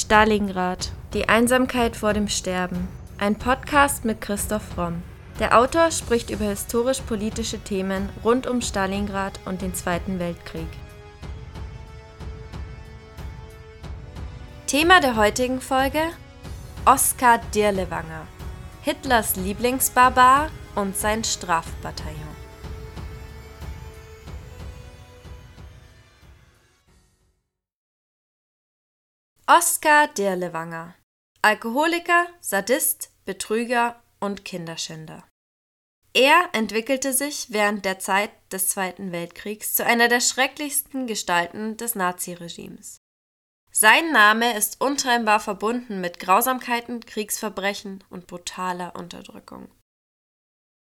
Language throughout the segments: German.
Stalingrad. Die Einsamkeit vor dem Sterben. Ein Podcast mit Christoph Romm. Der Autor spricht über historisch-politische Themen rund um Stalingrad und den Zweiten Weltkrieg. Thema der heutigen Folge: Oskar Dirlewanger. Hitlers Lieblingsbarbar und sein Strafbataillon. Oskar Dirlewanger. Alkoholiker, Sadist, Betrüger und Kinderschänder. Er entwickelte sich während der Zeit des Zweiten Weltkriegs zu einer der schrecklichsten Gestalten des Naziregimes. Sein Name ist untrennbar verbunden mit Grausamkeiten, Kriegsverbrechen und brutaler Unterdrückung.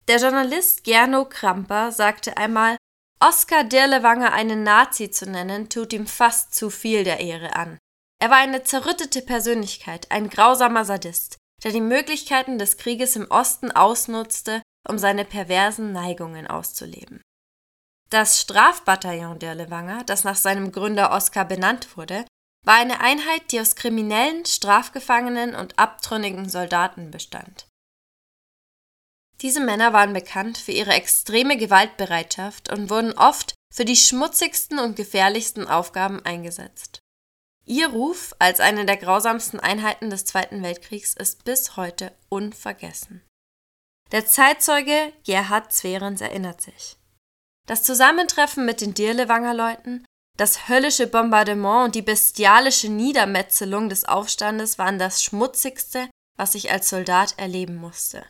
Der Journalist Gernot Kramper sagte einmal, Oskar Dirlewanger einen Nazi zu nennen, tut ihm fast zu viel der Ehre an. Er war eine zerrüttete Persönlichkeit, ein grausamer Sadist, der die Möglichkeiten des Krieges im Osten ausnutzte, um seine perversen Neigungen auszuleben. Das Strafbataillon der Lewanger, das nach seinem Gründer Oskar benannt wurde, war eine Einheit, die aus kriminellen, Strafgefangenen und abtrünnigen Soldaten bestand. Diese Männer waren bekannt für ihre extreme Gewaltbereitschaft und wurden oft für die schmutzigsten und gefährlichsten Aufgaben eingesetzt. Ihr Ruf als eine der grausamsten Einheiten des Zweiten Weltkriegs ist bis heute unvergessen. Der Zeitzeuge Gerhard Zwerens erinnert sich. Das Zusammentreffen mit den Dirlewanger Leuten, das höllische Bombardement und die bestialische Niedermetzelung des Aufstandes waren das Schmutzigste, was ich als Soldat erleben musste.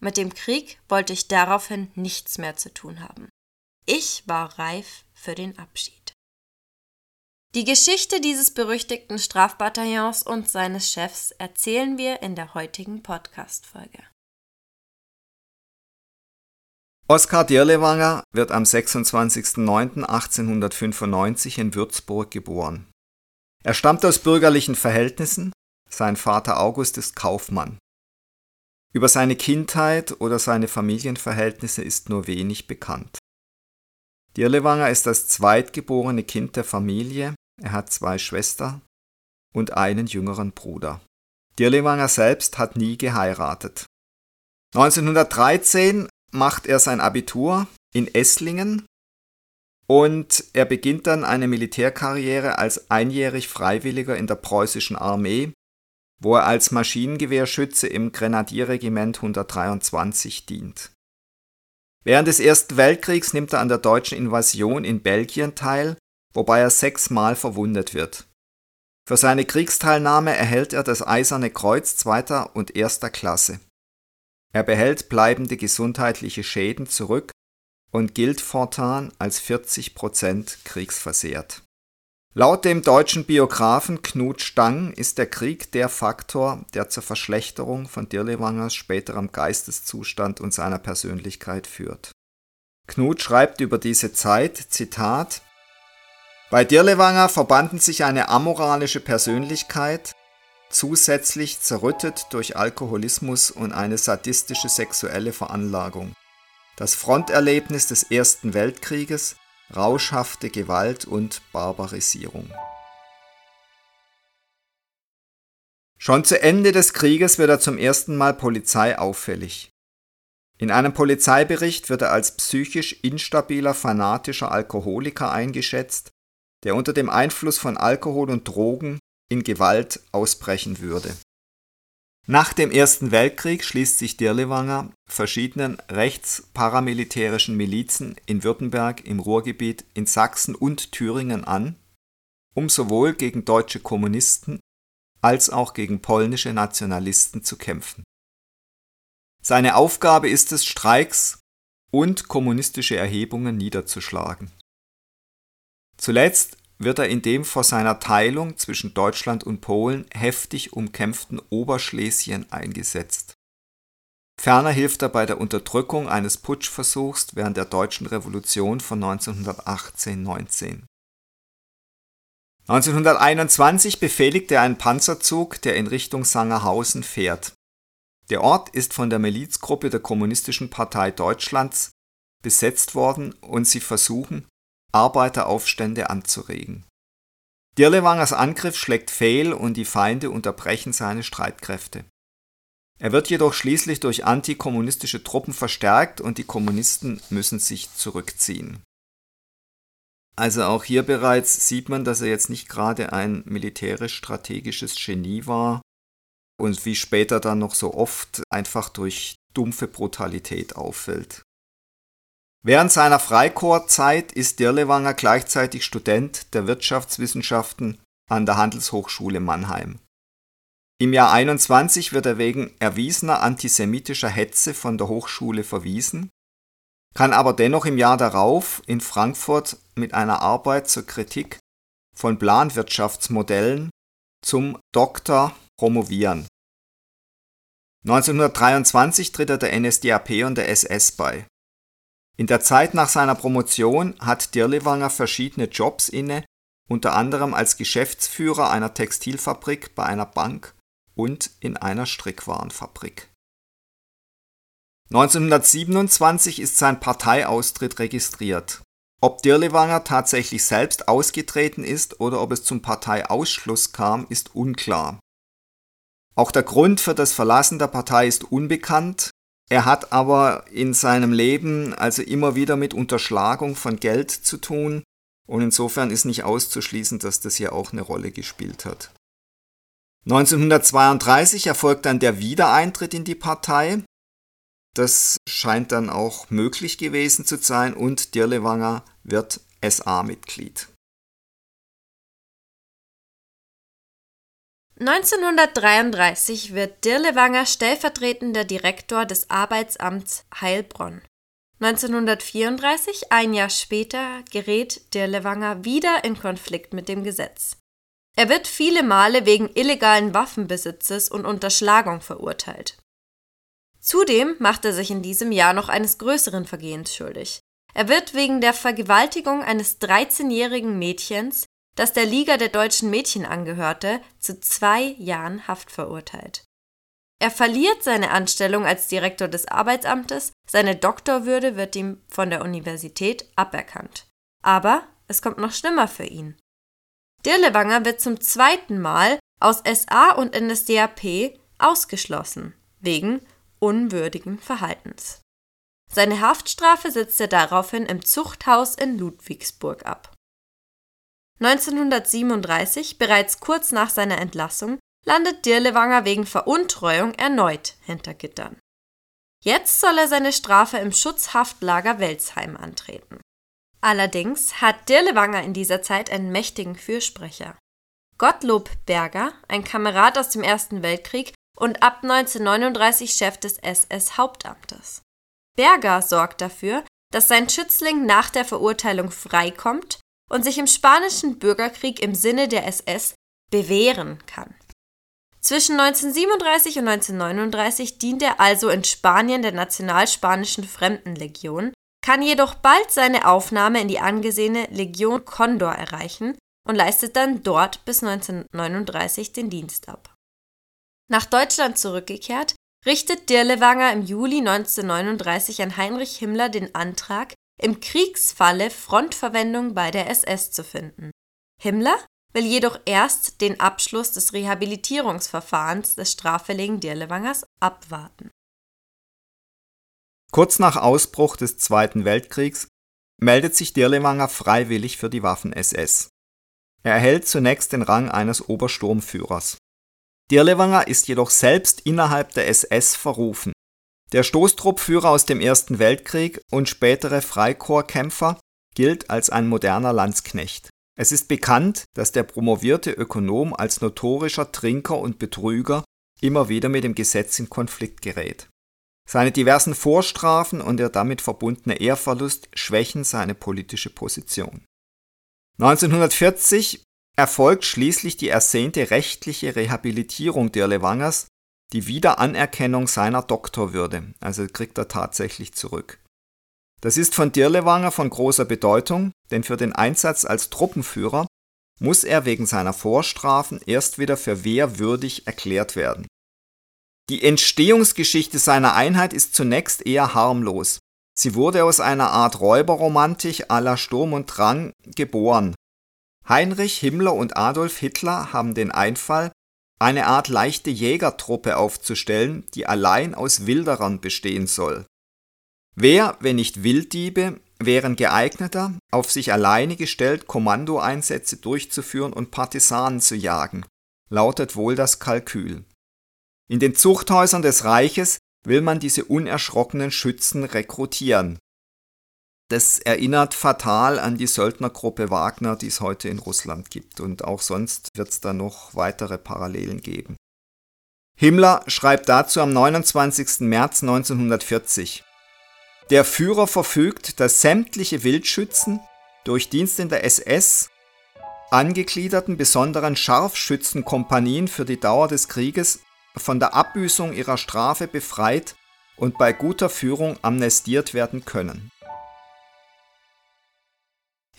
Mit dem Krieg wollte ich daraufhin nichts mehr zu tun haben. Ich war reif für den Abschied. Die Geschichte dieses berüchtigten Strafbataillons und seines Chefs erzählen wir in der heutigen Podcast-Folge. Oskar Dirlewanger wird am 26.09.1895 in Würzburg geboren. Er stammt aus bürgerlichen Verhältnissen, sein Vater August ist Kaufmann. Über seine Kindheit oder seine Familienverhältnisse ist nur wenig bekannt. Dirlewanger ist das zweitgeborene Kind der Familie er hat zwei Schwestern und einen jüngeren Bruder. Dirlewanger selbst hat nie geheiratet. 1913 macht er sein Abitur in Esslingen und er beginnt dann eine Militärkarriere als einjährig Freiwilliger in der preußischen Armee, wo er als Maschinengewehrschütze im Grenadierregiment 123 dient. Während des Ersten Weltkriegs nimmt er an der deutschen Invasion in Belgien teil wobei er sechsmal verwundet wird. Für seine Kriegsteilnahme erhält er das Eiserne Kreuz zweiter und erster Klasse. Er behält bleibende gesundheitliche Schäden zurück und gilt fortan als 40% kriegsversehrt. Laut dem deutschen Biografen Knut Stang ist der Krieg der Faktor, der zur Verschlechterung von Dirlewangers späterem Geisteszustand und seiner Persönlichkeit führt. Knut schreibt über diese Zeit, Zitat, bei Dirlewanger verbanden sich eine amoralische Persönlichkeit, zusätzlich zerrüttet durch Alkoholismus und eine sadistische sexuelle Veranlagung, das Fronterlebnis des Ersten Weltkrieges, rauschhafte Gewalt und Barbarisierung. Schon zu Ende des Krieges wird er zum ersten Mal polizeiauffällig. In einem Polizeibericht wird er als psychisch instabiler fanatischer Alkoholiker eingeschätzt, der unter dem Einfluss von Alkohol und Drogen in Gewalt ausbrechen würde. Nach dem Ersten Weltkrieg schließt sich Dirlewanger verschiedenen rechtsparamilitärischen Milizen in Württemberg, im Ruhrgebiet, in Sachsen und Thüringen an, um sowohl gegen deutsche Kommunisten als auch gegen polnische Nationalisten zu kämpfen. Seine Aufgabe ist es, Streiks und kommunistische Erhebungen niederzuschlagen. Zuletzt wird er in dem vor seiner Teilung zwischen Deutschland und Polen heftig umkämpften Oberschlesien eingesetzt. Ferner hilft er bei der Unterdrückung eines Putschversuchs während der Deutschen Revolution von 1918-19. 1921 befehligt er einen Panzerzug, der in Richtung Sangerhausen fährt. Der Ort ist von der Milizgruppe der Kommunistischen Partei Deutschlands besetzt worden und sie versuchen, Arbeiteraufstände anzuregen. Dirlewangers Angriff schlägt fehl und die Feinde unterbrechen seine Streitkräfte. Er wird jedoch schließlich durch antikommunistische Truppen verstärkt und die Kommunisten müssen sich zurückziehen. Also auch hier bereits sieht man, dass er jetzt nicht gerade ein militärisch-strategisches Genie war und wie später dann noch so oft einfach durch dumpfe Brutalität auffällt. Während seiner Freikorpszeit ist Dirlewanger gleichzeitig Student der Wirtschaftswissenschaften an der Handelshochschule Mannheim. Im Jahr 21 wird er wegen erwiesener antisemitischer Hetze von der Hochschule verwiesen, kann aber dennoch im Jahr darauf in Frankfurt mit einer Arbeit zur Kritik von Planwirtschaftsmodellen zum Doktor promovieren. 1923 tritt er der NSDAP und der SS bei. In der Zeit nach seiner Promotion hat Dirlewanger verschiedene Jobs inne, unter anderem als Geschäftsführer einer Textilfabrik bei einer Bank und in einer Strickwarenfabrik. 1927 ist sein Parteiaustritt registriert. Ob Dirlewanger tatsächlich selbst ausgetreten ist oder ob es zum Parteiausschluss kam, ist unklar. Auch der Grund für das Verlassen der Partei ist unbekannt, er hat aber in seinem Leben also immer wieder mit Unterschlagung von Geld zu tun und insofern ist nicht auszuschließen, dass das hier auch eine Rolle gespielt hat. 1932 erfolgt dann der Wiedereintritt in die Partei. Das scheint dann auch möglich gewesen zu sein und Dirlewanger wird SA-Mitglied. 1933 wird Dirlewanger stellvertretender Direktor des Arbeitsamts Heilbronn. 1934, ein Jahr später, gerät Dirlewanger wieder in Konflikt mit dem Gesetz. Er wird viele Male wegen illegalen Waffenbesitzes und Unterschlagung verurteilt. Zudem macht er sich in diesem Jahr noch eines größeren Vergehens schuldig. Er wird wegen der Vergewaltigung eines 13-jährigen Mädchens das der Liga der deutschen Mädchen angehörte, zu zwei Jahren Haft verurteilt. Er verliert seine Anstellung als Direktor des Arbeitsamtes, seine Doktorwürde wird ihm von der Universität aberkannt. Aber es kommt noch schlimmer für ihn. Dirlewanger wird zum zweiten Mal aus SA und NSDAP ausgeschlossen, wegen unwürdigen Verhaltens. Seine Haftstrafe sitzt er daraufhin im Zuchthaus in Ludwigsburg ab. 1937, bereits kurz nach seiner Entlassung, landet Dirlewanger wegen Veruntreuung erneut hinter Gittern. Jetzt soll er seine Strafe im Schutzhaftlager Welsheim antreten. Allerdings hat Dirlewanger in dieser Zeit einen mächtigen Fürsprecher. Gottlob Berger, ein Kamerad aus dem Ersten Weltkrieg und ab 1939 Chef des SS-Hauptamtes. Berger sorgt dafür, dass sein Schützling nach der Verurteilung freikommt und sich im spanischen Bürgerkrieg im Sinne der SS bewähren kann. Zwischen 1937 und 1939 dient er also in Spanien der Nationalspanischen Fremdenlegion, kann jedoch bald seine Aufnahme in die angesehene Legion Condor erreichen und leistet dann dort bis 1939 den Dienst ab. Nach Deutschland zurückgekehrt, richtet Dirlewanger im Juli 1939 an Heinrich Himmler den Antrag, im Kriegsfalle Frontverwendung bei der SS zu finden. Himmler will jedoch erst den Abschluss des Rehabilitierungsverfahrens des straffälligen Dirlewangers abwarten. Kurz nach Ausbruch des Zweiten Weltkriegs meldet sich Dirlewanger freiwillig für die Waffen-SS. Er erhält zunächst den Rang eines Obersturmführers. Dirlewanger ist jedoch selbst innerhalb der SS verrufen. Der Stoßtruppführer aus dem Ersten Weltkrieg und spätere Freikorpskämpfer gilt als ein moderner Landsknecht. Es ist bekannt, dass der promovierte Ökonom als notorischer Trinker und Betrüger immer wieder mit dem Gesetz in Konflikt gerät. Seine diversen Vorstrafen und der damit verbundene Ehrverlust schwächen seine politische Position. 1940 erfolgt schließlich die ersehnte rechtliche Rehabilitierung Dirlewangers die Wiederanerkennung seiner Doktorwürde, also kriegt er tatsächlich zurück. Das ist von Dirlewanger von großer Bedeutung, denn für den Einsatz als Truppenführer muss er wegen seiner Vorstrafen erst wieder für wehrwürdig erklärt werden. Die Entstehungsgeschichte seiner Einheit ist zunächst eher harmlos. Sie wurde aus einer Art Räuberromantik à la Sturm und Drang geboren. Heinrich Himmler und Adolf Hitler haben den Einfall, eine Art leichte Jägertruppe aufzustellen, die allein aus Wilderern bestehen soll. Wer, wenn nicht Wilddiebe, wären geeigneter, auf sich alleine gestellt Kommandoeinsätze durchzuführen und Partisanen zu jagen, lautet wohl das Kalkül. In den Zuchthäusern des Reiches will man diese unerschrockenen Schützen rekrutieren. Das erinnert fatal an die Söldnergruppe Wagner, die es heute in Russland gibt, und auch sonst wird es da noch weitere Parallelen geben. Himmler schreibt dazu am 29. März 1940 Der Führer verfügt, dass sämtliche Wildschützen durch Dienst in der SS angegliederten besonderen Scharfschützenkompanien für die Dauer des Krieges von der Abbüßung ihrer Strafe befreit und bei guter Führung amnestiert werden können.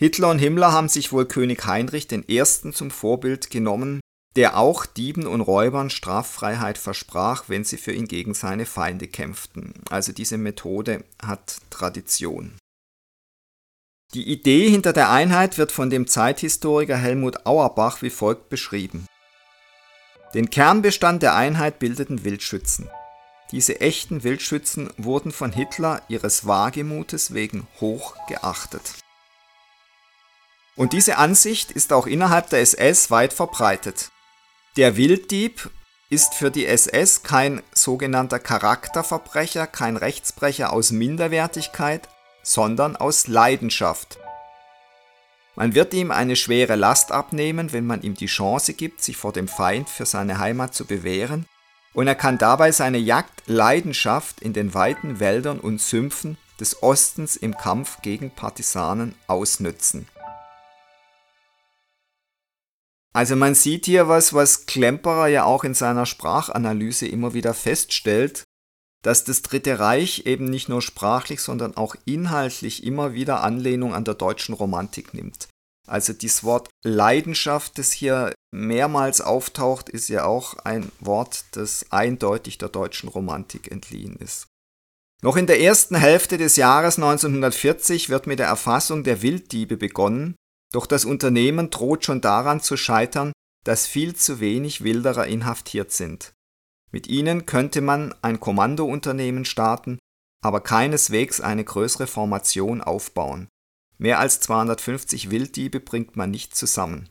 Hitler und Himmler haben sich wohl König Heinrich I. zum Vorbild genommen, der auch Dieben und Räubern Straffreiheit versprach, wenn sie für ihn gegen seine Feinde kämpften. Also diese Methode hat Tradition. Die Idee hinter der Einheit wird von dem Zeithistoriker Helmut Auerbach wie folgt beschrieben. Den Kernbestand der Einheit bildeten Wildschützen. Diese echten Wildschützen wurden von Hitler ihres Wagemutes wegen hoch geachtet. Und diese Ansicht ist auch innerhalb der SS weit verbreitet. Der Wilddieb ist für die SS kein sogenannter Charakterverbrecher, kein Rechtsbrecher aus Minderwertigkeit, sondern aus Leidenschaft. Man wird ihm eine schwere Last abnehmen, wenn man ihm die Chance gibt, sich vor dem Feind für seine Heimat zu bewähren, und er kann dabei seine Jagdleidenschaft in den weiten Wäldern und Sümpfen des Ostens im Kampf gegen Partisanen ausnützen. Also man sieht hier was, was Klemperer ja auch in seiner Sprachanalyse immer wieder feststellt, dass das Dritte Reich eben nicht nur sprachlich, sondern auch inhaltlich immer wieder Anlehnung an der deutschen Romantik nimmt. Also dieses Wort Leidenschaft, das hier mehrmals auftaucht, ist ja auch ein Wort, das eindeutig der deutschen Romantik entliehen ist. Noch in der ersten Hälfte des Jahres 1940 wird mit der Erfassung der Wilddiebe begonnen, doch das Unternehmen droht schon daran zu scheitern, dass viel zu wenig Wilderer inhaftiert sind. Mit ihnen könnte man ein Kommandounternehmen starten, aber keineswegs eine größere Formation aufbauen. Mehr als 250 Wilddiebe bringt man nicht zusammen.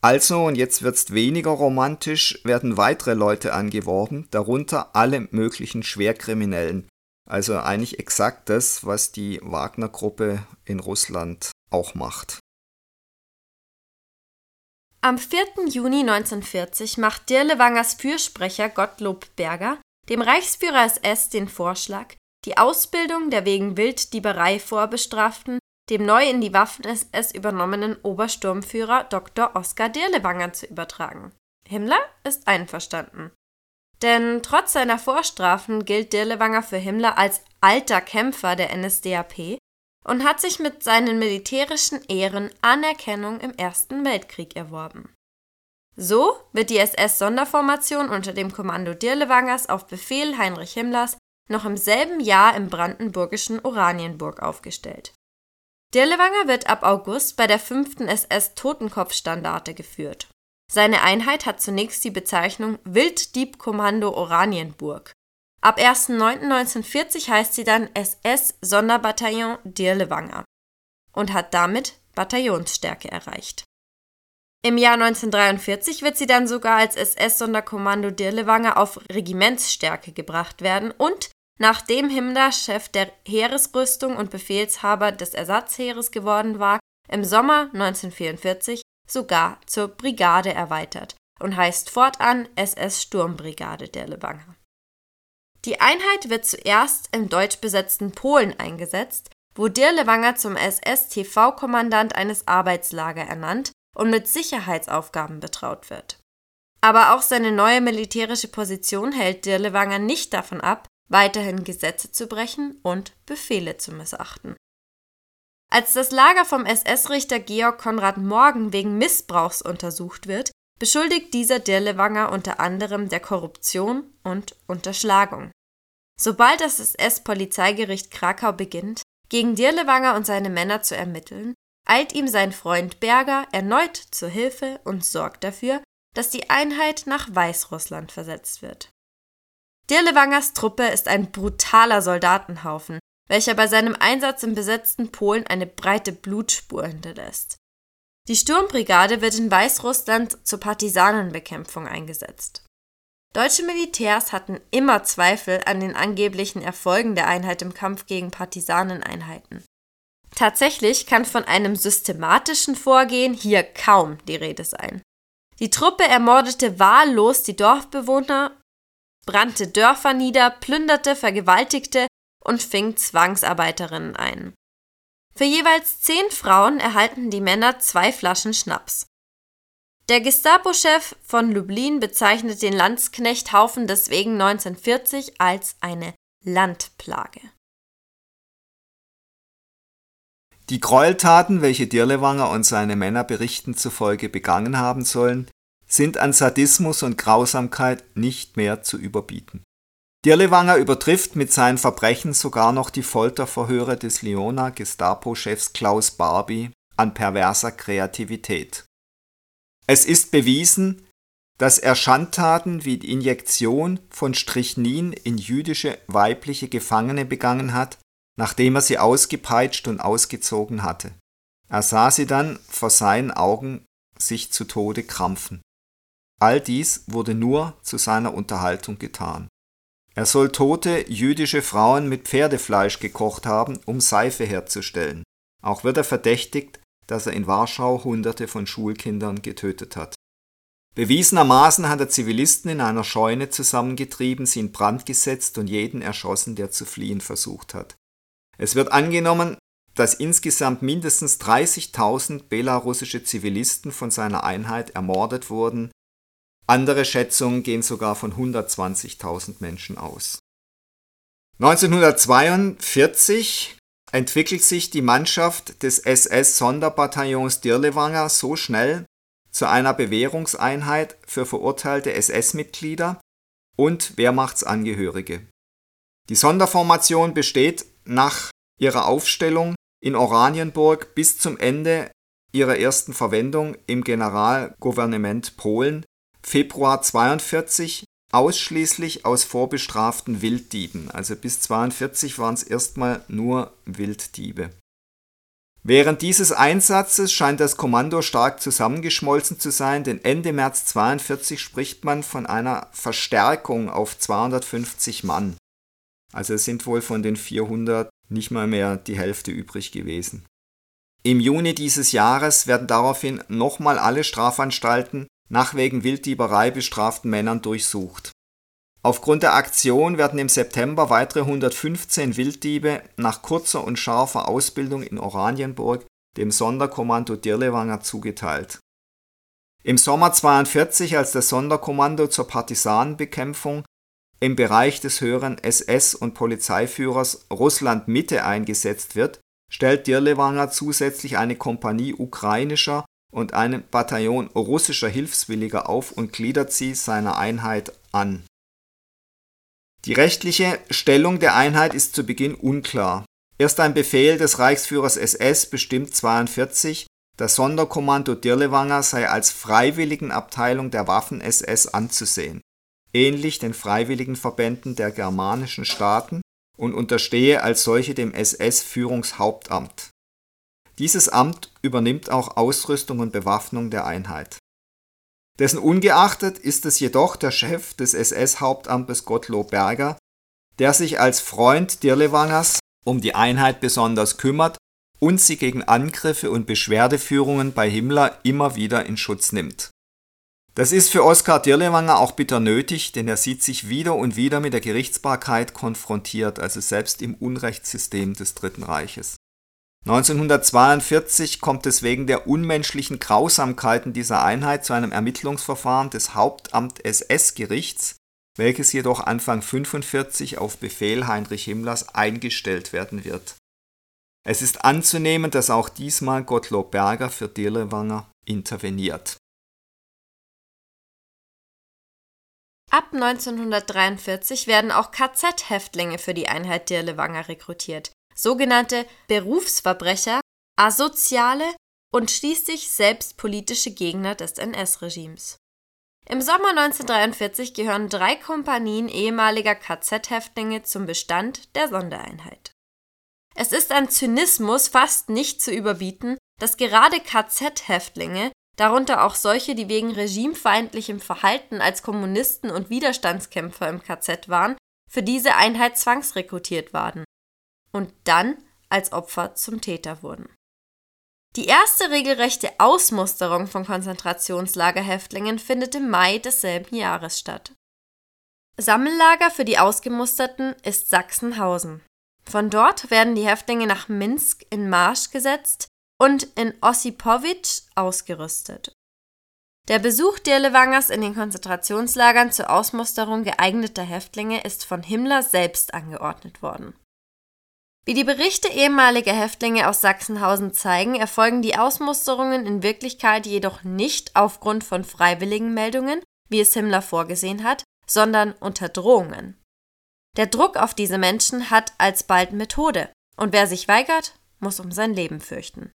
Also, und jetzt wird's weniger romantisch, werden weitere Leute angeworben, darunter alle möglichen Schwerkriminellen. Also eigentlich exakt das, was die Wagner-Gruppe in Russland auch macht. Am 4. Juni 1940 macht Dirlewangers Fürsprecher Gottlob Berger dem Reichsführer SS den Vorschlag, die Ausbildung der wegen Wilddieberei Vorbestraften dem neu in die Waffen-SS übernommenen Obersturmführer Dr. Oskar Dirlewanger zu übertragen. Himmler ist einverstanden. Denn trotz seiner Vorstrafen gilt Dirlewanger für Himmler als alter Kämpfer der NSDAP und hat sich mit seinen militärischen Ehren Anerkennung im Ersten Weltkrieg erworben. So wird die SS-Sonderformation unter dem Kommando Dirlewangers auf Befehl Heinrich Himmlers noch im selben Jahr im brandenburgischen Oranienburg aufgestellt. Dirlewanger wird ab August bei der 5. SS Totenkopfstandarte geführt. Seine Einheit hat zunächst die Bezeichnung Wilddiebkommando Oranienburg Ab 1.9.1940 heißt sie dann SS Sonderbataillon Dirlewanger und hat damit Bataillonsstärke erreicht. Im Jahr 1943 wird sie dann sogar als SS Sonderkommando Dirlewanger auf Regimentsstärke gebracht werden und nachdem Himmler Chef der Heeresrüstung und Befehlshaber des Ersatzheeres geworden war, im Sommer 1944 sogar zur Brigade erweitert und heißt fortan SS Sturmbrigade Dirlewanger. Die Einheit wird zuerst im deutsch besetzten Polen eingesetzt, wo Dirlewanger zum SS-TV-Kommandant eines Arbeitslager ernannt und mit Sicherheitsaufgaben betraut wird. Aber auch seine neue militärische Position hält Dirlewanger nicht davon ab, weiterhin Gesetze zu brechen und Befehle zu missachten. Als das Lager vom SS-Richter Georg Konrad Morgen wegen Missbrauchs untersucht wird, beschuldigt dieser Dirlewanger unter anderem der Korruption und Unterschlagung. Sobald das SS-Polizeigericht Krakau beginnt, gegen Dirlewanger und seine Männer zu ermitteln, eilt ihm sein Freund Berger erneut zur Hilfe und sorgt dafür, dass die Einheit nach Weißrussland versetzt wird. Dirlewangers Truppe ist ein brutaler Soldatenhaufen, welcher bei seinem Einsatz im besetzten Polen eine breite Blutspur hinterlässt. Die Sturmbrigade wird in Weißrussland zur Partisanenbekämpfung eingesetzt. Deutsche Militärs hatten immer Zweifel an den angeblichen Erfolgen der Einheit im Kampf gegen Partisaneneinheiten. Tatsächlich kann von einem systematischen Vorgehen hier kaum die Rede sein. Die Truppe ermordete wahllos die Dorfbewohner, brannte Dörfer nieder, plünderte, vergewaltigte und fing Zwangsarbeiterinnen ein. Für jeweils zehn Frauen erhalten die Männer zwei Flaschen Schnaps. Der Gestapo-Chef von Lublin bezeichnet den Landsknechthaufen deswegen 1940 als eine Landplage. Die Gräueltaten, welche Dirlewanger und seine Männer Berichten zufolge begangen haben sollen, sind an Sadismus und Grausamkeit nicht mehr zu überbieten. Dirlewanger übertrifft mit seinen Verbrechen sogar noch die Folterverhöre des Lyoner Gestapo-Chefs Klaus Barbie an perverser Kreativität. Es ist bewiesen, dass er Schandtaten wie die Injektion von Strychnin in jüdische weibliche Gefangene begangen hat, nachdem er sie ausgepeitscht und ausgezogen hatte. Er sah sie dann vor seinen Augen sich zu Tode krampfen. All dies wurde nur zu seiner Unterhaltung getan. Er soll tote jüdische Frauen mit Pferdefleisch gekocht haben, um Seife herzustellen. Auch wird er verdächtigt, dass er in Warschau Hunderte von Schulkindern getötet hat. Bewiesenermaßen hat er Zivilisten in einer Scheune zusammengetrieben, sie in Brand gesetzt und jeden erschossen, der zu fliehen versucht hat. Es wird angenommen, dass insgesamt mindestens 30.000 belarussische Zivilisten von seiner Einheit ermordet wurden. Andere Schätzungen gehen sogar von 120.000 Menschen aus. 1942 entwickelt sich die Mannschaft des SS-Sonderbataillons Dirlewanger so schnell zu einer Bewährungseinheit für verurteilte SS-Mitglieder und Wehrmachtsangehörige. Die Sonderformation besteht nach ihrer Aufstellung in Oranienburg bis zum Ende ihrer ersten Verwendung im Generalgouvernement Polen Februar 42 ausschließlich aus vorbestraften Wilddieben. Also bis 42 waren es erstmal nur Wilddiebe. Während dieses Einsatzes scheint das Kommando stark zusammengeschmolzen zu sein, denn Ende März 42 spricht man von einer Verstärkung auf 250 Mann. Also es sind wohl von den 400 nicht mal mehr die Hälfte übrig gewesen. Im Juni dieses Jahres werden daraufhin nochmal alle Strafanstalten nach wegen Wilddieberei bestraften Männern durchsucht. Aufgrund der Aktion werden im September weitere 115 Wilddiebe nach kurzer und scharfer Ausbildung in Oranienburg dem Sonderkommando Dirlewanger zugeteilt. Im Sommer 42, als das Sonderkommando zur Partisanenbekämpfung im Bereich des höheren SS- und Polizeiführers Russland Mitte eingesetzt wird, stellt Dirlewanger zusätzlich eine Kompanie ukrainischer und ein Bataillon russischer Hilfswilliger auf und gliedert sie seiner Einheit an. Die rechtliche Stellung der Einheit ist zu Beginn unklar. Erst ein Befehl des Reichsführers SS bestimmt 42, das Sonderkommando Dirlewanger sei als Freiwilligenabteilung der Waffen-SS anzusehen, ähnlich den Freiwilligenverbänden der germanischen Staaten und unterstehe als solche dem SS-Führungshauptamt. Dieses Amt übernimmt auch Ausrüstung und Bewaffnung der Einheit. Dessen ungeachtet ist es jedoch der Chef des SS-Hauptamtes Gottlob Berger, der sich als Freund Dirlewangers um die Einheit besonders kümmert und sie gegen Angriffe und Beschwerdeführungen bei Himmler immer wieder in Schutz nimmt. Das ist für Oskar Dirlewanger auch bitter nötig, denn er sieht sich wieder und wieder mit der Gerichtsbarkeit konfrontiert, also selbst im Unrechtssystem des Dritten Reiches. 1942 kommt es wegen der unmenschlichen Grausamkeiten dieser Einheit zu einem Ermittlungsverfahren des Hauptamt-SS-Gerichts, welches jedoch Anfang 1945 auf Befehl Heinrich Himmlers eingestellt werden wird. Es ist anzunehmen, dass auch diesmal Gottlob Berger für Dirlewanger interveniert. Ab 1943 werden auch KZ-Häftlinge für die Einheit Dirlewanger rekrutiert sogenannte Berufsverbrecher, Asoziale und schließlich selbst politische Gegner des NS-Regimes. Im Sommer 1943 gehören drei Kompanien ehemaliger KZ-Häftlinge zum Bestand der Sondereinheit. Es ist an Zynismus fast nicht zu überbieten, dass gerade KZ-Häftlinge, darunter auch solche, die wegen regimefeindlichem Verhalten als Kommunisten und Widerstandskämpfer im KZ waren, für diese Einheit zwangsrekrutiert waren und dann als Opfer zum Täter wurden. Die erste regelrechte Ausmusterung von Konzentrationslagerhäftlingen findet im Mai desselben Jahres statt. Sammellager für die Ausgemusterten ist Sachsenhausen. Von dort werden die Häftlinge nach Minsk in Marsch gesetzt und in Ossipowitsch ausgerüstet. Der Besuch Dirlewangers in den Konzentrationslagern zur Ausmusterung geeigneter Häftlinge ist von Himmler selbst angeordnet worden. Wie die Berichte ehemaliger Häftlinge aus Sachsenhausen zeigen, erfolgen die Ausmusterungen in Wirklichkeit jedoch nicht aufgrund von freiwilligen Meldungen, wie es Himmler vorgesehen hat, sondern unter Drohungen. Der Druck auf diese Menschen hat alsbald Methode, und wer sich weigert, muss um sein Leben fürchten.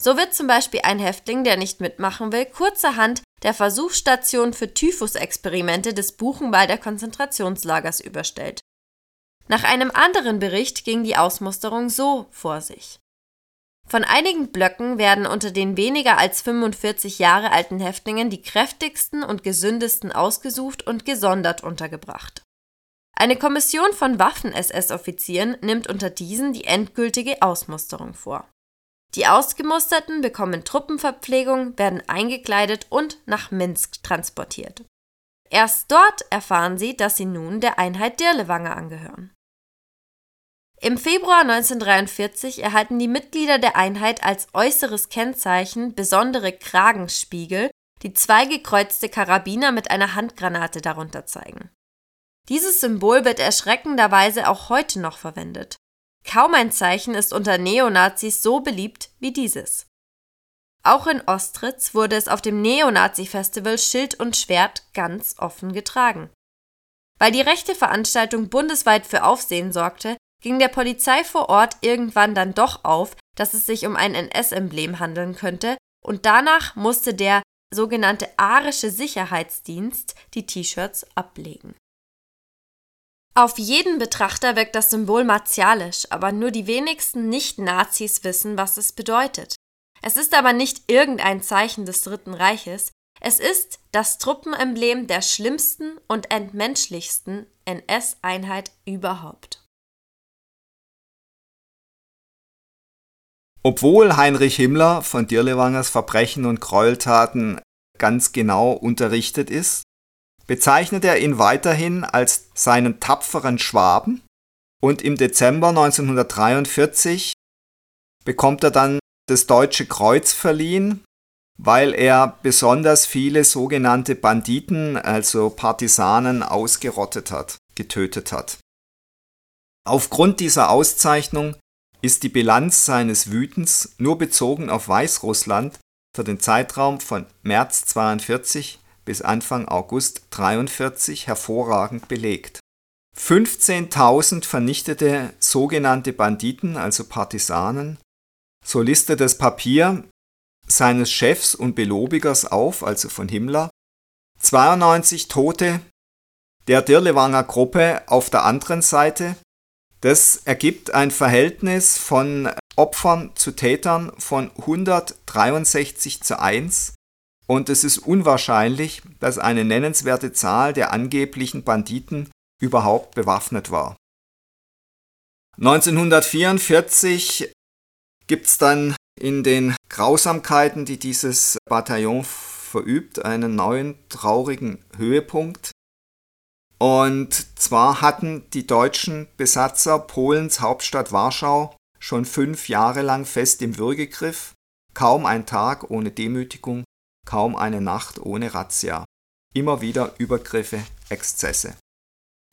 So wird zum Beispiel ein Häftling, der nicht mitmachen will, kurzerhand der Versuchsstation für Typhusexperimente des Buchenwalder Konzentrationslagers überstellt nach einem anderen Bericht ging die Ausmusterung so vor sich. Von einigen Blöcken werden unter den weniger als 45 Jahre alten Häftlingen die kräftigsten und gesündesten ausgesucht und gesondert untergebracht. Eine Kommission von Waffen-SS-Offizieren nimmt unter diesen die endgültige Ausmusterung vor. Die Ausgemusterten bekommen Truppenverpflegung, werden eingekleidet und nach Minsk transportiert. Erst dort erfahren sie, dass sie nun der Einheit Dirlewanger angehören. Im Februar 1943 erhalten die Mitglieder der Einheit als äußeres Kennzeichen besondere Kragenspiegel, die zwei gekreuzte Karabiner mit einer Handgranate darunter zeigen. Dieses Symbol wird erschreckenderweise auch heute noch verwendet. Kaum ein Zeichen ist unter Neonazis so beliebt wie dieses. Auch in Ostritz wurde es auf dem Neonazi-Festival Schild und Schwert ganz offen getragen. Weil die rechte Veranstaltung bundesweit für Aufsehen sorgte, ging der Polizei vor Ort irgendwann dann doch auf, dass es sich um ein NS-Emblem handeln könnte, und danach musste der sogenannte arische Sicherheitsdienst die T-Shirts ablegen. Auf jeden Betrachter wirkt das Symbol martialisch, aber nur die wenigsten Nicht-Nazis wissen, was es bedeutet. Es ist aber nicht irgendein Zeichen des Dritten Reiches, es ist das Truppenemblem der schlimmsten und entmenschlichsten NS-Einheit überhaupt. Obwohl Heinrich Himmler von Dirlewangers Verbrechen und Gräueltaten ganz genau unterrichtet ist, bezeichnet er ihn weiterhin als seinen tapferen Schwaben und im Dezember 1943 bekommt er dann das Deutsche Kreuz verliehen, weil er besonders viele sogenannte Banditen, also Partisanen, ausgerottet hat, getötet hat. Aufgrund dieser Auszeichnung ist die Bilanz seines Wütens nur bezogen auf Weißrussland für den Zeitraum von März 42 bis Anfang August 43 hervorragend belegt. 15.000 vernichtete sogenannte Banditen, also Partisanen, so listet das Papier seines Chefs und Belobigers auf, also von Himmler, 92 Tote der Dirlewanger Gruppe auf der anderen Seite das ergibt ein Verhältnis von Opfern zu Tätern von 163 zu 1 und es ist unwahrscheinlich, dass eine nennenswerte Zahl der angeblichen Banditen überhaupt bewaffnet war. 1944 gibt es dann in den Grausamkeiten, die dieses Bataillon verübt, einen neuen traurigen Höhepunkt. Und zwar hatten die deutschen Besatzer Polens Hauptstadt Warschau schon fünf Jahre lang fest im Würgegriff, kaum ein Tag ohne Demütigung, kaum eine Nacht ohne Razzia. Immer wieder Übergriffe, Exzesse.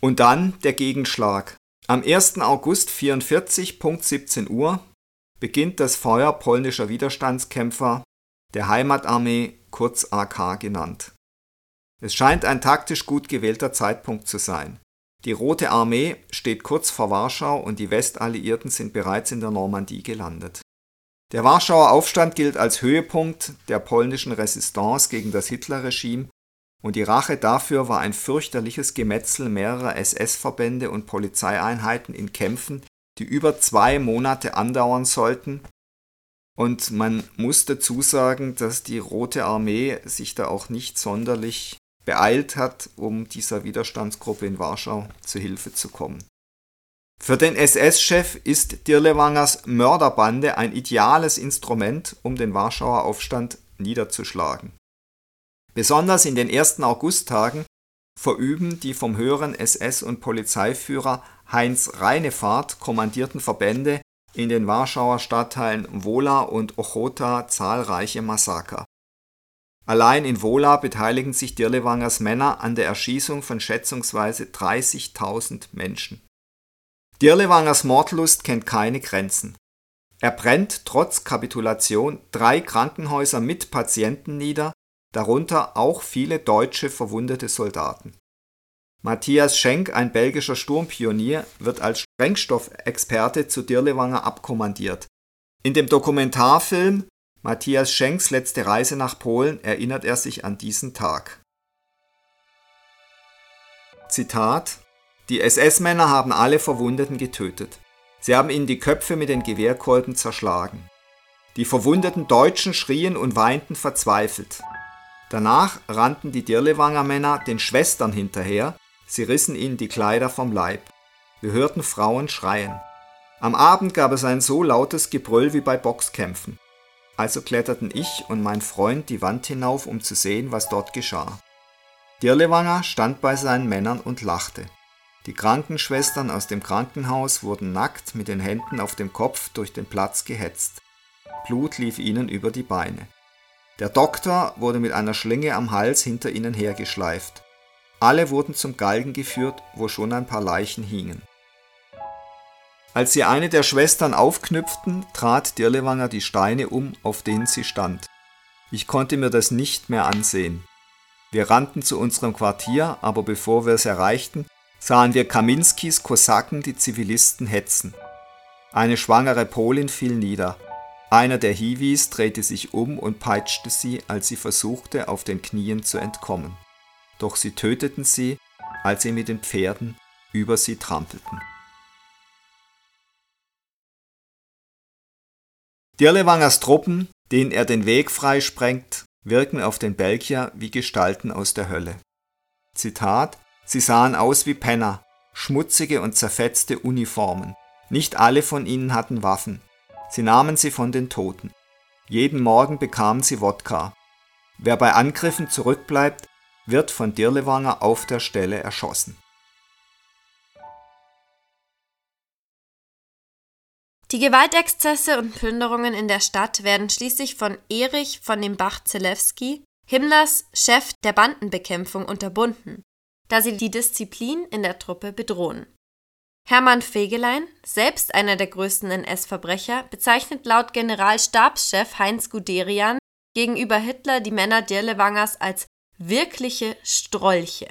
Und dann der Gegenschlag. Am 1. August 44, Punkt 17 Uhr, beginnt das Feuer polnischer Widerstandskämpfer der Heimatarmee, kurz AK genannt. Es scheint ein taktisch gut gewählter Zeitpunkt zu sein. Die Rote Armee steht kurz vor Warschau und die Westalliierten sind bereits in der Normandie gelandet. Der Warschauer Aufstand gilt als Höhepunkt der polnischen Resistance gegen das Hitlerregime und die Rache dafür war ein fürchterliches Gemetzel mehrerer SS-Verbände und Polizeieinheiten in Kämpfen, die über zwei Monate andauern sollten. Und man muss dazu sagen, dass die Rote Armee sich da auch nicht sonderlich beeilt hat, um dieser Widerstandsgruppe in Warschau zu Hilfe zu kommen. Für den SS-Chef ist Dirlewangers Mörderbande ein ideales Instrument, um den Warschauer Aufstand niederzuschlagen. Besonders in den ersten Augusttagen verüben die vom höheren SS- und Polizeiführer Heinz Reinefahrt kommandierten Verbände in den Warschauer Stadtteilen Wola und Ochota zahlreiche Massaker. Allein in Wola beteiligen sich Dirlewangers Männer an der Erschießung von schätzungsweise 30.000 Menschen. Dirlewangers Mordlust kennt keine Grenzen. Er brennt trotz Kapitulation drei Krankenhäuser mit Patienten nieder darunter auch viele deutsche verwundete Soldaten. Matthias Schenk, ein belgischer Sturmpionier, wird als Sprengstoffexperte zu Dirlewanger abkommandiert. In dem Dokumentarfilm Matthias Schenks letzte Reise nach Polen erinnert er sich an diesen Tag. Zitat Die SS-Männer haben alle Verwundeten getötet. Sie haben ihnen die Köpfe mit den Gewehrkolben zerschlagen. Die verwundeten Deutschen schrien und weinten verzweifelt. Danach rannten die Dirlewanger Männer den Schwestern hinterher, sie rissen ihnen die Kleider vom Leib. Wir hörten Frauen schreien. Am Abend gab es ein so lautes Gebrüll wie bei Boxkämpfen. Also kletterten ich und mein Freund die Wand hinauf, um zu sehen, was dort geschah. Dirlewanger stand bei seinen Männern und lachte. Die Krankenschwestern aus dem Krankenhaus wurden nackt mit den Händen auf dem Kopf durch den Platz gehetzt. Blut lief ihnen über die Beine. Der Doktor wurde mit einer Schlinge am Hals hinter ihnen hergeschleift. Alle wurden zum Galgen geführt, wo schon ein paar Leichen hingen. Als sie eine der Schwestern aufknüpften, trat Dirlewanger die Steine um, auf denen sie stand. Ich konnte mir das nicht mehr ansehen. Wir rannten zu unserem Quartier, aber bevor wir es erreichten, sahen wir Kaminskis Kosaken die Zivilisten hetzen. Eine schwangere Polin fiel nieder. Einer der Hiwis drehte sich um und peitschte sie, als sie versuchte, auf den Knien zu entkommen. Doch sie töteten sie, als sie mit den Pferden über sie trampelten. Dirlewangers Truppen, denen er den Weg freisprengt, wirken auf den Belgier wie Gestalten aus der Hölle. Zitat: Sie sahen aus wie Penner, schmutzige und zerfetzte Uniformen. Nicht alle von ihnen hatten Waffen. Sie nahmen sie von den Toten. Jeden Morgen bekamen sie Wodka. Wer bei Angriffen zurückbleibt, wird von Dirlewanger auf der Stelle erschossen. Die Gewaltexzesse und Plünderungen in der Stadt werden schließlich von Erich von dem Bach-Zelewski, Himmlers Chef der Bandenbekämpfung, unterbunden, da sie die Disziplin in der Truppe bedrohen. Hermann Fegelein, selbst einer der größten NS-Verbrecher, bezeichnet laut Generalstabschef Heinz Guderian gegenüber Hitler die Männer Dirlewangers als wirkliche Strolche.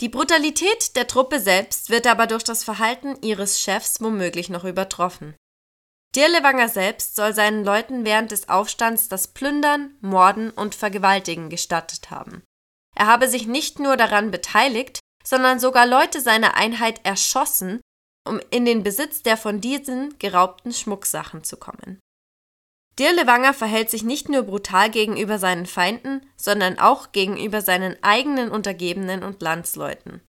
Die Brutalität der Truppe selbst wird aber durch das Verhalten ihres Chefs womöglich noch übertroffen. Dirlewanger selbst soll seinen Leuten während des Aufstands das Plündern, Morden und Vergewaltigen gestattet haben. Er habe sich nicht nur daran beteiligt, sondern sogar Leute seiner Einheit erschossen, um in den Besitz der von diesen geraubten Schmucksachen zu kommen. Dirlewanger verhält sich nicht nur brutal gegenüber seinen Feinden, sondern auch gegenüber seinen eigenen Untergebenen und Landsleuten.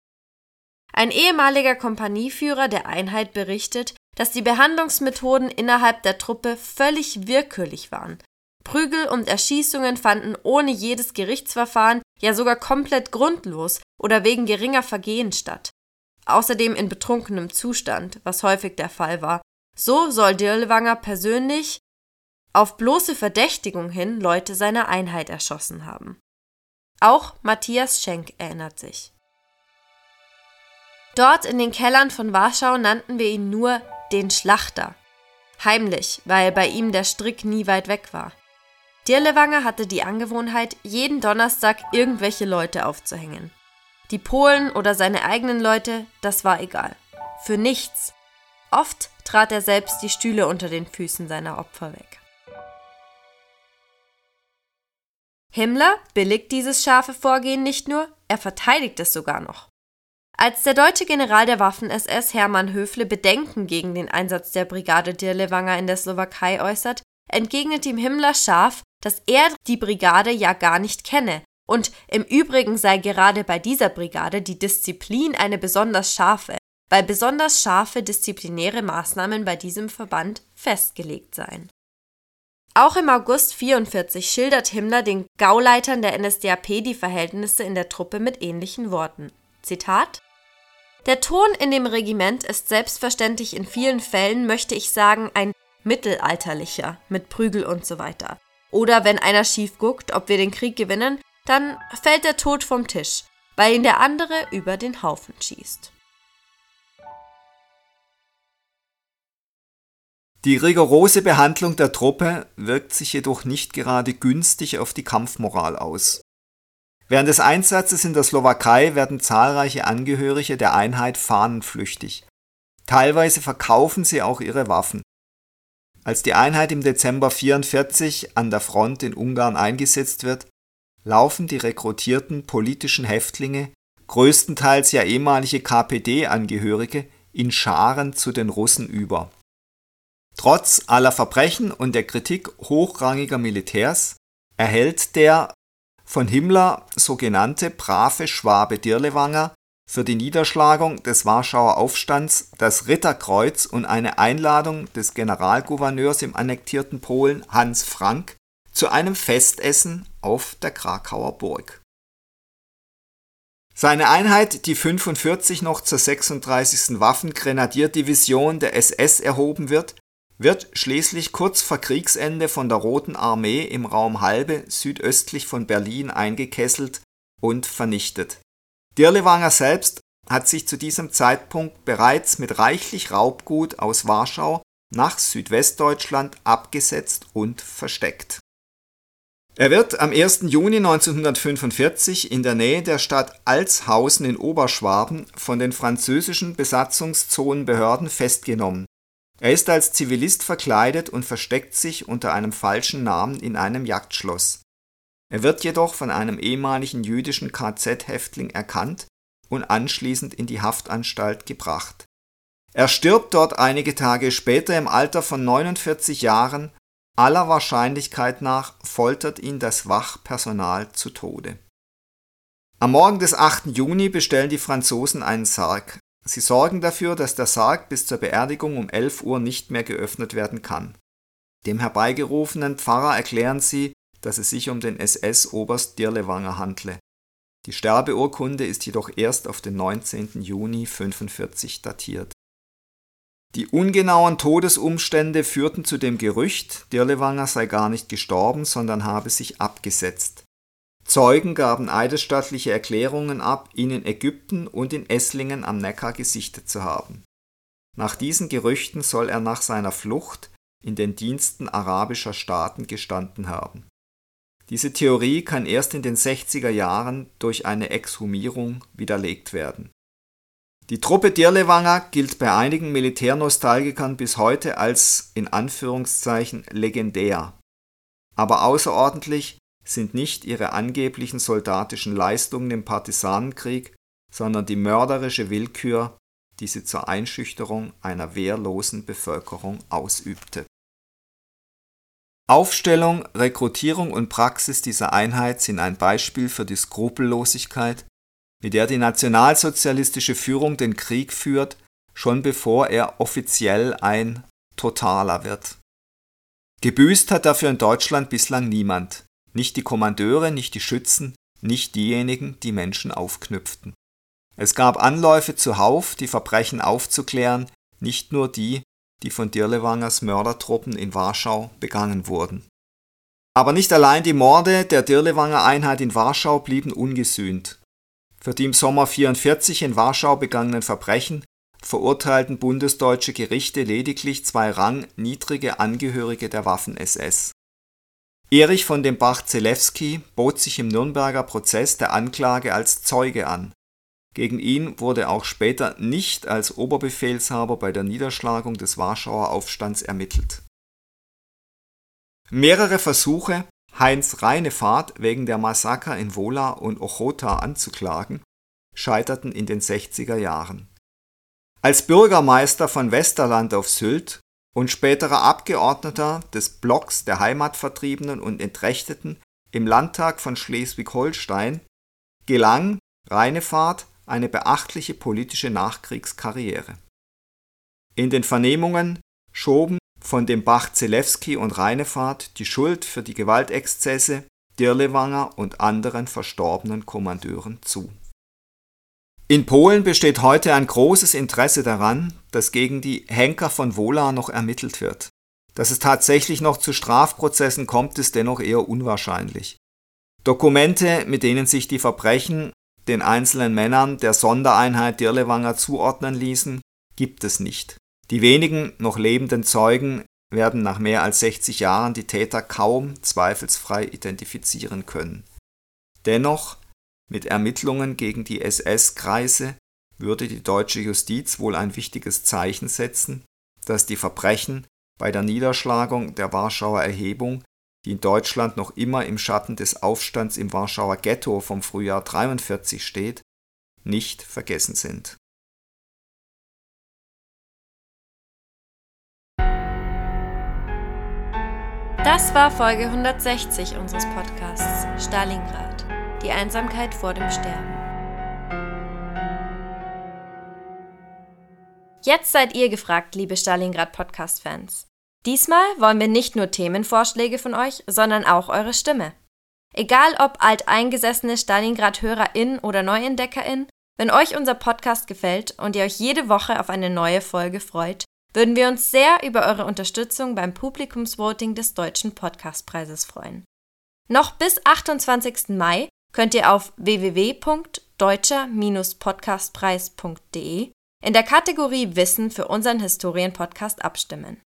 Ein ehemaliger Kompanieführer der Einheit berichtet, dass die Behandlungsmethoden innerhalb der Truppe völlig willkürlich waren. Prügel und Erschießungen fanden ohne jedes Gerichtsverfahren, ja sogar komplett grundlos oder wegen geringer Vergehen statt. Außerdem in betrunkenem Zustand, was häufig der Fall war. So soll Dirlewanger persönlich auf bloße Verdächtigung hin Leute seiner Einheit erschossen haben. Auch Matthias Schenk erinnert sich. Dort in den Kellern von Warschau nannten wir ihn nur den Schlachter. Heimlich, weil bei ihm der Strick nie weit weg war. Dirlewanger hatte die Angewohnheit, jeden Donnerstag irgendwelche Leute aufzuhängen. Die Polen oder seine eigenen Leute, das war egal. Für nichts. Oft trat er selbst die Stühle unter den Füßen seiner Opfer weg. Himmler billigt dieses scharfe Vorgehen nicht nur, er verteidigt es sogar noch. Als der deutsche General der Waffen-SS Hermann Höfle Bedenken gegen den Einsatz der Brigade Dirlewanger in der Slowakei äußert, entgegnet ihm Himmler scharf, dass er die Brigade ja gar nicht kenne und im Übrigen sei gerade bei dieser Brigade die Disziplin eine besonders scharfe, weil besonders scharfe disziplinäre Maßnahmen bei diesem Verband festgelegt seien. Auch im August 44 schildert Himmler den Gauleitern der NSDAP die Verhältnisse in der Truppe mit ähnlichen Worten. Zitat Der Ton in dem Regiment ist selbstverständlich in vielen Fällen, möchte ich sagen, ein mittelalterlicher, mit Prügel und so weiter. Oder wenn einer schief guckt, ob wir den Krieg gewinnen, dann fällt der Tod vom Tisch, weil ihn der andere über den Haufen schießt. Die rigorose Behandlung der Truppe wirkt sich jedoch nicht gerade günstig auf die Kampfmoral aus. Während des Einsatzes in der Slowakei werden zahlreiche Angehörige der Einheit fahnenflüchtig. Teilweise verkaufen sie auch ihre Waffen. Als die Einheit im Dezember 44 an der Front in Ungarn eingesetzt wird, laufen die rekrutierten politischen Häftlinge, größtenteils ja ehemalige KPD-Angehörige, in Scharen zu den Russen über. Trotz aller Verbrechen und der Kritik hochrangiger Militärs erhält der von Himmler sogenannte brave Schwabe Dirlewanger für die Niederschlagung des Warschauer Aufstands das Ritterkreuz und eine Einladung des Generalgouverneurs im annektierten Polen Hans Frank zu einem Festessen auf der Krakauer Burg. Seine Einheit, die 45 noch zur 36. Waffengrenadierdivision der SS erhoben wird, wird schließlich kurz vor Kriegsende von der Roten Armee im Raum Halbe südöstlich von Berlin eingekesselt und vernichtet. Dirlewanger selbst hat sich zu diesem Zeitpunkt bereits mit reichlich Raubgut aus Warschau nach Südwestdeutschland abgesetzt und versteckt. Er wird am 1. Juni 1945 in der Nähe der Stadt Altshausen in Oberschwaben von den französischen Besatzungszonenbehörden festgenommen er ist als Zivilist verkleidet und versteckt sich unter einem falschen Namen in einem Jagdschloss. Er wird jedoch von einem ehemaligen jüdischen KZ-Häftling erkannt und anschließend in die Haftanstalt gebracht. Er stirbt dort einige Tage später im Alter von 49 Jahren, aller Wahrscheinlichkeit nach foltert ihn das Wachpersonal zu Tode. Am Morgen des 8. Juni bestellen die Franzosen einen Sarg. Sie sorgen dafür, dass der Sarg bis zur Beerdigung um 11 Uhr nicht mehr geöffnet werden kann. Dem herbeigerufenen Pfarrer erklären sie, dass es sich um den SS-Oberst Dirlewanger handle. Die Sterbeurkunde ist jedoch erst auf den 19. Juni 45 datiert. Die ungenauen Todesumstände führten zu dem Gerücht, Dirlewanger sei gar nicht gestorben, sondern habe sich abgesetzt. Zeugen gaben eidesstattliche Erklärungen ab, ihn in Ägypten und in Esslingen am Neckar gesichtet zu haben. Nach diesen Gerüchten soll er nach seiner Flucht in den Diensten arabischer Staaten gestanden haben. Diese Theorie kann erst in den 60er Jahren durch eine Exhumierung widerlegt werden. Die Truppe Dirlewanger gilt bei einigen Militärnostalgikern bis heute als in Anführungszeichen legendär. Aber außerordentlich sind nicht ihre angeblichen soldatischen Leistungen im Partisanenkrieg, sondern die mörderische Willkür, die sie zur Einschüchterung einer wehrlosen Bevölkerung ausübte. Aufstellung, Rekrutierung und Praxis dieser Einheit sind ein Beispiel für die Skrupellosigkeit, mit der die nationalsozialistische Führung den Krieg führt, schon bevor er offiziell ein totaler wird. Gebüßt hat dafür in Deutschland bislang niemand. Nicht die Kommandeure, nicht die Schützen, nicht diejenigen, die Menschen aufknüpften. Es gab Anläufe zuhauf, die Verbrechen aufzuklären, nicht nur die, die von Dirlewangers Mördertruppen in Warschau begangen wurden. Aber nicht allein die Morde der Dirlewanger Einheit in Warschau blieben ungesühnt. Für die im Sommer 44 in Warschau begangenen Verbrechen verurteilten bundesdeutsche Gerichte lediglich zwei rangniedrige Angehörige der Waffen-SS. Erich von dem Bach-Zelewski bot sich im Nürnberger Prozess der Anklage als Zeuge an. Gegen ihn wurde auch später nicht als Oberbefehlshaber bei der Niederschlagung des Warschauer Aufstands ermittelt. Mehrere Versuche, Heinz Reinefahrt wegen der Massaker in Wola und Ochota anzuklagen, scheiterten in den 60er Jahren. Als Bürgermeister von Westerland auf Sylt und späterer Abgeordneter des Blocks der Heimatvertriebenen und Entrechteten im Landtag von Schleswig-Holstein gelang Reinefahrt eine beachtliche politische Nachkriegskarriere. In den Vernehmungen schoben von dem Bach Zelewski und Reinefahrt die Schuld für die Gewaltexzesse Dirlewanger und anderen verstorbenen Kommandeuren zu. In Polen besteht heute ein großes Interesse daran, dass gegen die Henker von Wola noch ermittelt wird. Dass es tatsächlich noch zu Strafprozessen kommt, ist dennoch eher unwahrscheinlich. Dokumente, mit denen sich die Verbrechen den einzelnen Männern der Sondereinheit Dirlewanger zuordnen ließen, gibt es nicht. Die wenigen noch lebenden Zeugen werden nach mehr als 60 Jahren die Täter kaum zweifelsfrei identifizieren können. Dennoch, mit Ermittlungen gegen die SS-Kreise würde die deutsche Justiz wohl ein wichtiges Zeichen setzen, dass die Verbrechen bei der Niederschlagung der Warschauer Erhebung die in Deutschland noch immer im Schatten des Aufstands im Warschauer Ghetto vom Frühjahr 43 steht, nicht vergessen sind. Das war Folge 160 unseres Podcasts Stalingrad, die Einsamkeit vor dem Sterben. Jetzt seid ihr gefragt, liebe Stalingrad Podcast-Fans. Diesmal wollen wir nicht nur Themenvorschläge von euch, sondern auch eure Stimme. Egal ob alteingesessene Stalingrad-HörerInnen oder NeuentdeckerInnen, wenn euch unser Podcast gefällt und ihr euch jede Woche auf eine neue Folge freut, würden wir uns sehr über eure Unterstützung beim Publikumsvoting des Deutschen Podcastpreises freuen. Noch bis 28. Mai könnt ihr auf www.deutscher-podcastpreis.de in der Kategorie Wissen für unseren Historienpodcast abstimmen.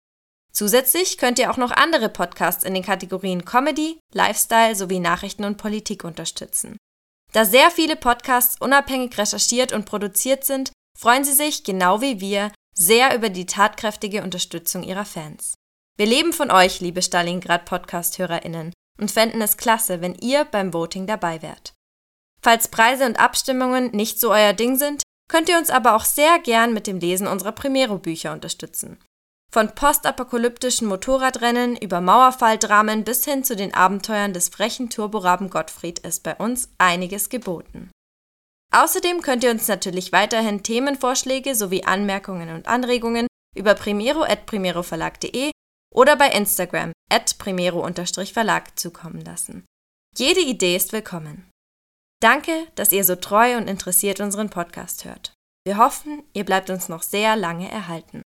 Zusätzlich könnt ihr auch noch andere Podcasts in den Kategorien Comedy, Lifestyle sowie Nachrichten und Politik unterstützen. Da sehr viele Podcasts unabhängig recherchiert und produziert sind, freuen sie sich, genau wie wir, sehr über die tatkräftige Unterstützung ihrer Fans. Wir leben von euch, liebe Stalingrad Podcast-HörerInnen, und fänden es klasse, wenn ihr beim Voting dabei wärt. Falls Preise und Abstimmungen nicht so euer Ding sind, könnt ihr uns aber auch sehr gern mit dem Lesen unserer Primero-Bücher unterstützen. Von postapokalyptischen Motorradrennen über Mauerfalldramen bis hin zu den Abenteuern des frechen Turboraben Gottfried ist bei uns einiges geboten. Außerdem könnt ihr uns natürlich weiterhin Themenvorschläge sowie Anmerkungen und Anregungen über primero.primeroverlag.de oder bei Instagram at primero-verlag zukommen lassen. Jede Idee ist willkommen. Danke, dass ihr so treu und interessiert unseren Podcast hört. Wir hoffen, ihr bleibt uns noch sehr lange erhalten.